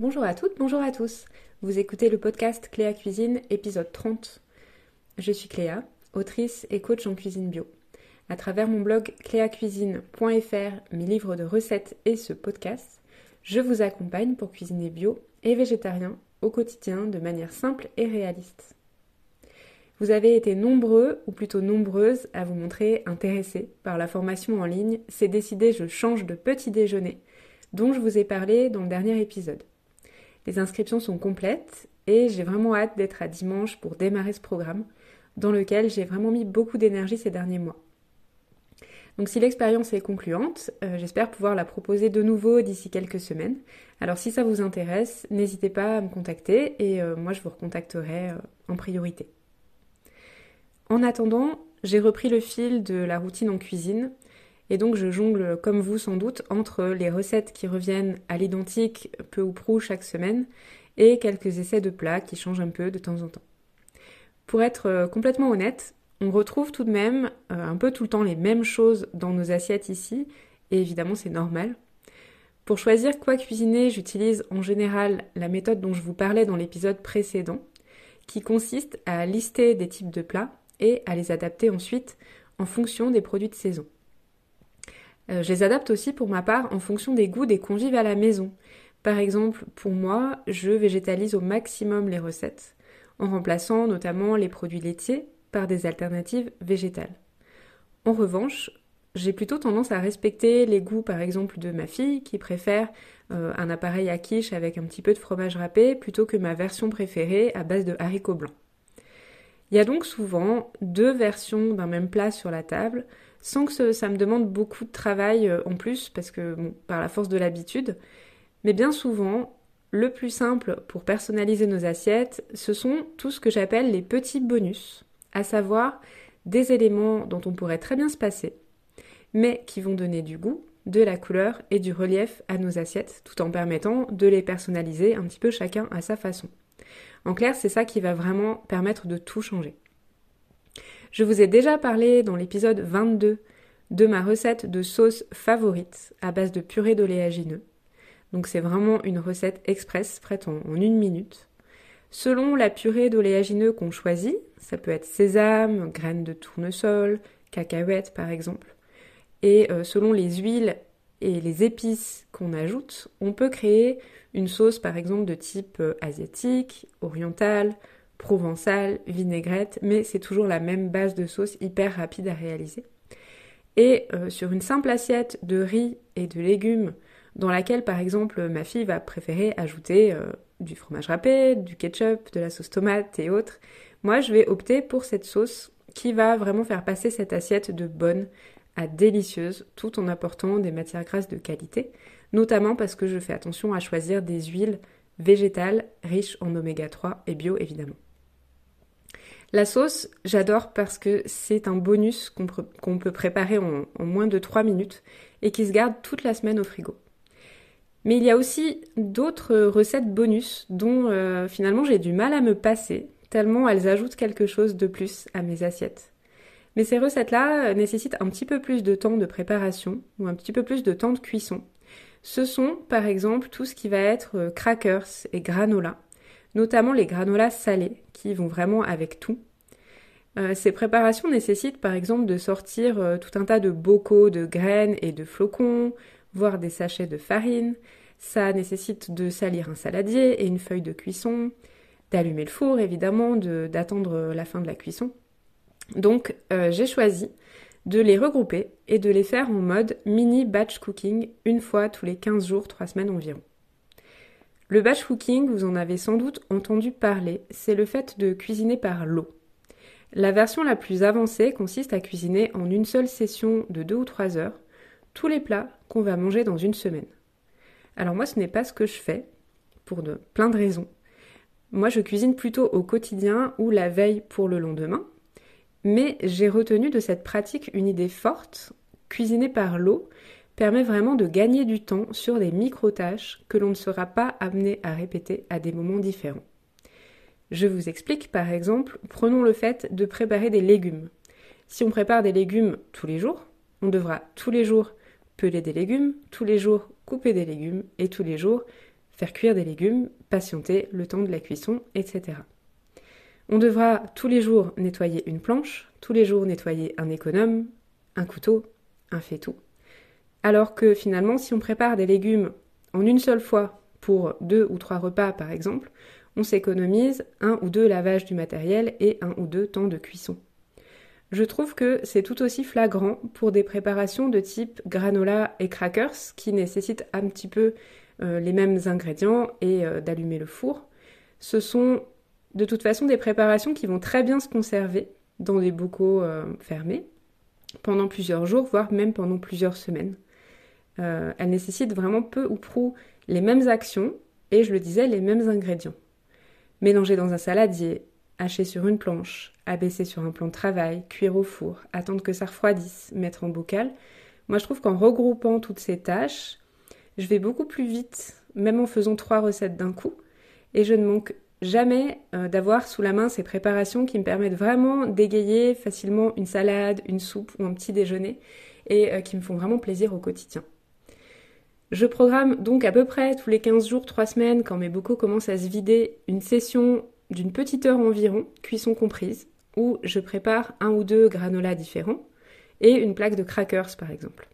Bonjour à toutes, bonjour à tous. Vous écoutez le podcast Cléa Cuisine, épisode 30. Je suis Cléa, autrice et coach en cuisine bio. À travers mon blog cléacuisine.fr, mes livres de recettes et ce podcast, je vous accompagne pour cuisiner bio et végétarien au quotidien de manière simple et réaliste. Vous avez été nombreux, ou plutôt nombreuses, à vous montrer intéressés par la formation en ligne C'est décidé, je change de petit déjeuner, dont je vous ai parlé dans le dernier épisode. Les inscriptions sont complètes et j'ai vraiment hâte d'être à dimanche pour démarrer ce programme dans lequel j'ai vraiment mis beaucoup d'énergie ces derniers mois. Donc si l'expérience est concluante, euh, j'espère pouvoir la proposer de nouveau d'ici quelques semaines. Alors si ça vous intéresse, n'hésitez pas à me contacter et euh, moi je vous recontacterai euh, en priorité. En attendant, j'ai repris le fil de la routine en cuisine et donc je jongle, comme vous sans doute, entre les recettes qui reviennent à l'identique peu ou prou chaque semaine et quelques essais de plats qui changent un peu de temps en temps. Pour être euh, complètement honnête, on retrouve tout de même euh, un peu tout le temps les mêmes choses dans nos assiettes ici, et évidemment c'est normal. Pour choisir quoi cuisiner, j'utilise en général la méthode dont je vous parlais dans l'épisode précédent, qui consiste à lister des types de plats et à les adapter ensuite en fonction des produits de saison. Euh, je les adapte aussi pour ma part en fonction des goûts des convives à la maison. Par exemple, pour moi, je végétalise au maximum les recettes, en remplaçant notamment les produits laitiers par des alternatives végétales. En revanche, j'ai plutôt tendance à respecter les goûts par exemple de ma fille qui préfère euh, un appareil à quiche avec un petit peu de fromage râpé plutôt que ma version préférée à base de haricots blancs. Il y a donc souvent deux versions d'un même plat sur la table, sans que ça me demande beaucoup de travail euh, en plus, parce que par la force de l'habitude. Mais bien souvent, le plus simple pour personnaliser nos assiettes, ce sont tout ce que j'appelle les petits bonus, à savoir des éléments dont on pourrait très bien se passer, mais qui vont donner du goût, de la couleur et du relief à nos assiettes, tout en permettant de les personnaliser un petit peu chacun à sa façon. En clair, c'est ça qui va vraiment permettre de tout changer. Je vous ai déjà parlé dans l'épisode 22 de ma recette de sauce favorite à base de purée d'oléagineux. Donc c'est vraiment une recette express prête en, une minute. Selon la purée d'oléagineux qu'on choisit, ça peut être sésame, graines de tournesol, cacahuètes par exemple, et euh, selon les huiles et les épices qu'on ajoute, on peut créer une sauce par exemple de type euh, asiatique, orientale, provençale, vinaigrette, mais c'est toujours la même base de sauce hyper rapide à réaliser. Et euh, sur une simple assiette de riz et de légumes, dans laquelle par exemple ma fille va préférer ajouter euh, du fromage râpé, du ketchup, de la sauce tomate et autres, moi je vais opter pour cette sauce qui va vraiment faire passer cette assiette de bonne à délicieuse tout en apportant des matières grasses de qualité notamment parce que je fais attention à choisir des huiles végétales riches en oméga 3 et bio évidemment. La sauce, j'adore parce que c'est un bonus qu'on peut préparer en, moins de 3 minutes et qui se garde toute la semaine au frigo. Mais il y a aussi d'autres recettes bonus dont euh, finalement j'ai du mal à me passer, tellement elles ajoutent quelque chose de plus à mes assiettes. Mais ces recettes-là nécessitent un petit peu plus de temps de préparation ou un petit peu plus de temps de cuisson ce sont par exemple tout ce qui va être euh, crackers et granola, notamment les granolas salés qui vont vraiment avec tout. Euh, ces préparations nécessitent par exemple de sortir euh, tout un tas de bocaux de graines et de flocons, voire des sachets de farine. Ça nécessite de salir un saladier et une feuille de cuisson, d'allumer le four évidemment, d'attendre la fin de la cuisson. Donc j'ai choisi de les regrouper et de les faire en mode mini batch cooking une fois tous les 15 jours, 3 semaines environ. Le batch cooking, vous en avez sans doute entendu parler, c'est le fait de cuisiner par l'eau. La version la plus avancée consiste à cuisiner en une seule session de 2 ou 3 heures tous les plats qu'on va manger dans une semaine. Alors moi ce n'est pas ce que je fais, pour de plein de raisons. Moi je cuisine plutôt au quotidien ou la veille pour le lendemain, mais j'ai retenu de cette pratique une idée forte, cuisiner par l'eau permet vraiment de gagner du temps sur des micro-tâches que l'on ne sera pas amené à répéter à des moments différents. Je vous explique par exemple, prenons le fait de préparer des légumes. Si on prépare des légumes tous les jours, on devra tous les jours peler des légumes, tous les jours couper des légumes et tous les jours faire cuire des légumes, patienter le temps de la cuisson, etc. On devra tous les jours nettoyer une planche, tous les jours nettoyer un économe, un couteau, un faitout. Alors que finalement, si on prépare des légumes en une seule fois pour deux ou trois repas par exemple, on s'économise un ou deux lavages du matériel et un ou deux temps de cuisson. Je trouve que c'est tout aussi flagrant pour des préparations de type granola et crackers qui nécessitent un petit peu euh, les mêmes ingrédients et euh, d'allumer le four. Ce sont de toute façon des préparations qui vont très bien se conserver dans des bocaux euh, fermés pendant plusieurs jours, voire même pendant plusieurs semaines. Elles nécessitent vraiment peu ou prou les mêmes actions et, je le disais, les mêmes ingrédients. Mélanger dans un saladier, hacher sur une planche, abaisser sur un plan de travail, cuire au four, attendre que ça refroidisse, mettre en bocal. Moi, je trouve qu'en regroupant toutes ces tâches, je vais beaucoup plus vite, même en faisant trois recettes d'un coup, et je ne manque jamais euh, d'avoir sous la main ces préparations qui me permettent vraiment d'égayer facilement une salade, une soupe ou un petit déjeuner, et euh, qui me font vraiment plaisir au quotidien. Je programme donc à peu près tous les 15 jours, 3 semaines, quand mes bocaux commencent à se vider, une session d'une petite heure environ, cuisson comprise, où je prépare un ou deux granolas différents et une plaque de crackers par exemple.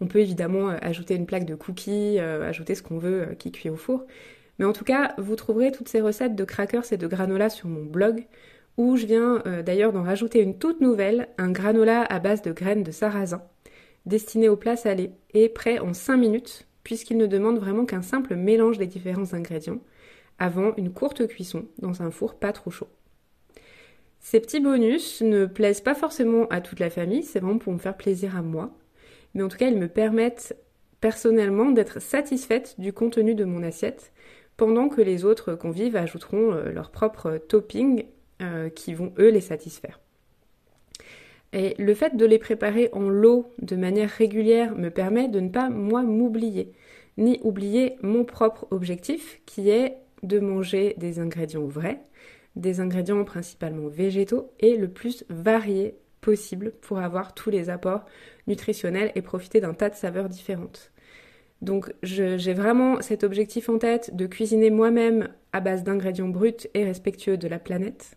On peut évidemment euh, ajouter une plaque de cookies, euh, ajouter ce qu'on veut euh, qui cuit au four. Mais en tout cas, vous trouverez toutes ces recettes de crackers et de granola sur mon blog, où je viens d'ailleurs d'en rajouter une toute nouvelle, un granola à base de graines de sarrasin, destiné aux plats salés et prêt en 5 minutes, puisqu'il ne demande vraiment qu'un simple mélange des différents ingrédients, avant une courte cuisson dans un four pas trop chaud. Ces petits bonus ne plaisent pas forcément à toute la famille, c'est vraiment pour me faire plaisir à moi, mais en tout cas ils me permettent personnellement d'être satisfaite du contenu de mon assiette, pendant que les autres convives ajouteront euh, leurs propres toppings euh, qui vont eux les satisfaire. Et le fait de les préparer en lot de manière régulière me permet de ne pas moi m'oublier, ni oublier mon propre objectif qui est de manger des ingrédients vrais, des ingrédients principalement végétaux et le plus variés possible pour avoir tous les apports nutritionnels et profiter d'un tas de saveurs différentes. Donc j'ai vraiment cet objectif en tête de cuisiner moi-même à base d'ingrédients bruts et respectueux de la planète,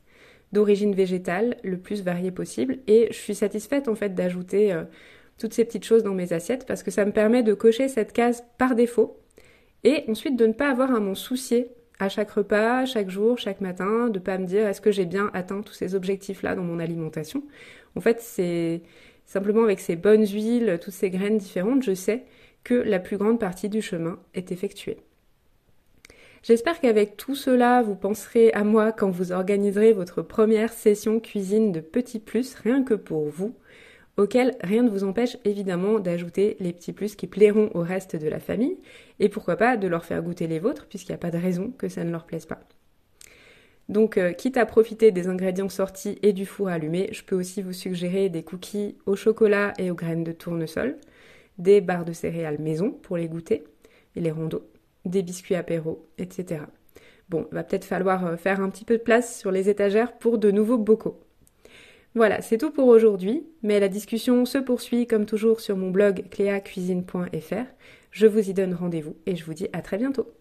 d'origine végétale, le plus varié possible, et je suis satisfaite en fait d'ajouter euh, toutes ces petites choses dans mes assiettes parce que ça me permet de cocher cette case par défaut et ensuite de ne pas avoir à m'en soucier à chaque repas, chaque jour, chaque matin, de pas me dire est-ce que j'ai bien atteint tous ces objectifs-là dans mon alimentation? En fait, c'est simplement avec ces bonnes huiles, toutes ces graines différentes, je sais que la plus grande partie du chemin est effectuée. J'espère qu'avec tout cela, vous penserez à moi quand vous organiserez votre première session cuisine de Petit Plus, rien que pour vous, auquel rien ne vous empêche évidemment d'ajouter les petits plus qui plairont au reste de la famille, et pourquoi pas de leur faire goûter les vôtres, puisqu'il n'y a pas de raison que ça ne leur plaise pas. Donc, euh, quitte à profiter des ingrédients sortis et du four allumé, je peux aussi vous suggérer des cookies au chocolat et aux graines de tournesol, des barres de céréales maison pour les goûter, et les rondeaux, des biscuits apéro, etc. Bon, va peut-être falloir euh, faire un petit peu de place sur les étagères pour de nouveaux bocaux. Voilà, c'est tout pour aujourd'hui, mais la discussion se poursuit comme toujours sur mon blog cléacuisine.fr. Je vous y donne rendez-vous et je vous dis à très bientôt.